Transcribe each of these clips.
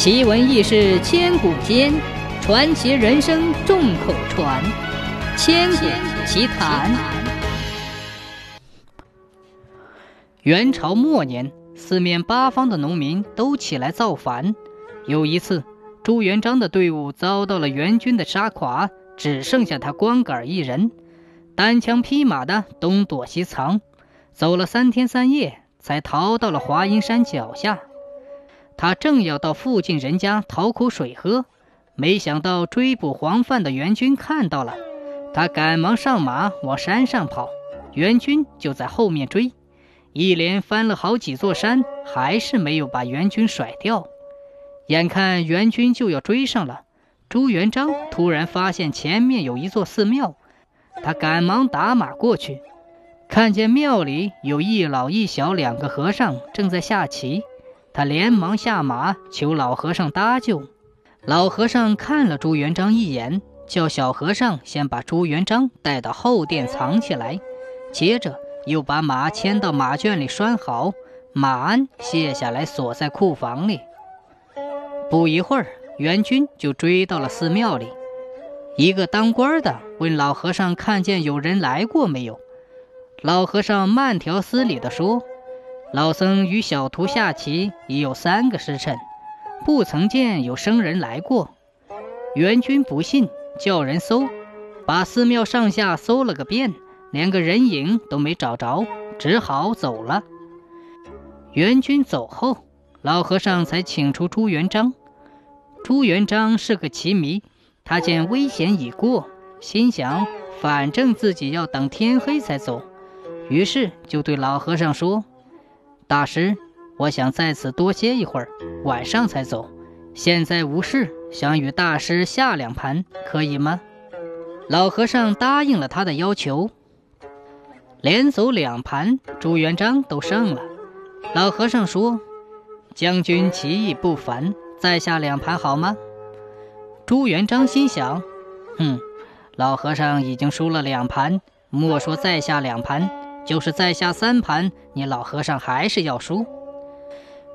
奇闻异事千古间，传奇人生众口传。千古奇谈。元朝末年，四面八方的农民都起来造反。有一次，朱元璋的队伍遭到了元军的杀垮，只剩下他光杆一人，单枪匹马的东躲西藏，走了三天三夜，才逃到了华阴山脚下。他正要到附近人家讨口水喝，没想到追捕黄范的援军看到了，他赶忙上马往山上跑，援军就在后面追，一连翻了好几座山，还是没有把援军甩掉。眼看援军就要追上了，朱元璋突然发现前面有一座寺庙，他赶忙打马过去，看见庙里有一老一小两个和尚正在下棋。他连忙下马求老和尚搭救。老和尚看了朱元璋一眼，叫小和尚先把朱元璋带到后殿藏起来，接着又把马牵到马圈里拴好，马鞍卸下来锁在库房里。不一会儿，元军就追到了寺庙里。一个当官的问老和尚：“看见有人来过没有？”老和尚慢条斯理地说。老僧与小徒下棋已有三个时辰，不曾见有生人来过。元军不信，叫人搜，把寺庙上下搜了个遍，连个人影都没找着，只好走了。元军走后，老和尚才请出朱元璋。朱元璋是个棋迷，他见危险已过，心想反正自己要等天黑才走，于是就对老和尚说。大师，我想在此多歇一会儿，晚上才走。现在无事，想与大师下两盘，可以吗？老和尚答应了他的要求。连走两盘，朱元璋都胜了。老和尚说：“将军棋艺不凡，再下两盘好吗？”朱元璋心想：“哼，老和尚已经输了两盘，莫说再下两盘。”就是再下三盘，你老和尚还是要输。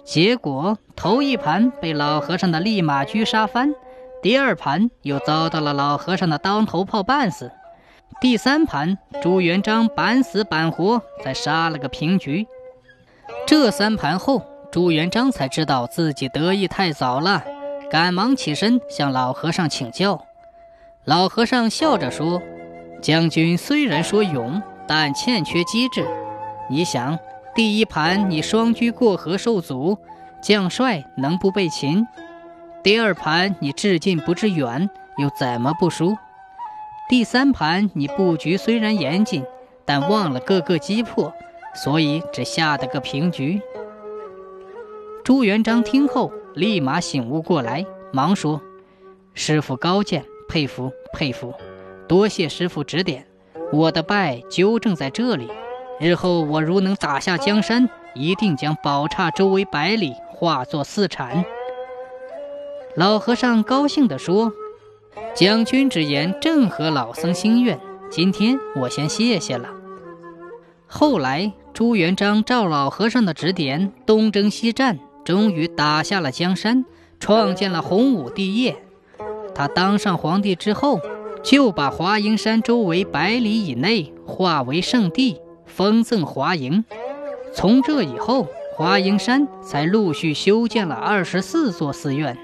结果头一盘被老和尚的立马狙杀翻，第二盘又遭到了老和尚的当头炮半死，第三盘朱元璋板死板活，才杀了个平局。这三盘后，朱元璋才知道自己得意太早了，赶忙起身向老和尚请教。老和尚笑着说：“将军虽然说勇。”但欠缺机智。你想，第一盘你双车过河受阻，将帅能不被擒？第二盘你至近不至远，又怎么不输？第三盘你布局虽然严谨，但忘了各个击破，所以只下得个平局。朱元璋听后立马醒悟过来，忙说：“师傅高见，佩服佩服，多谢师傅指点。”我的败纠正在这里，日后我如能打下江山，一定将宝刹周围百里化作寺产。老和尚高兴地说：“将军之言正合老僧心愿，今天我先谢谢了。”后来朱元璋照老和尚的指点，东征西战，终于打下了江山，创建了洪武帝业。他当上皇帝之后。就把华蓥山周围百里以内化为圣地，封赠华蓥。从这以后，华蓥山才陆续修建了二十四座寺院。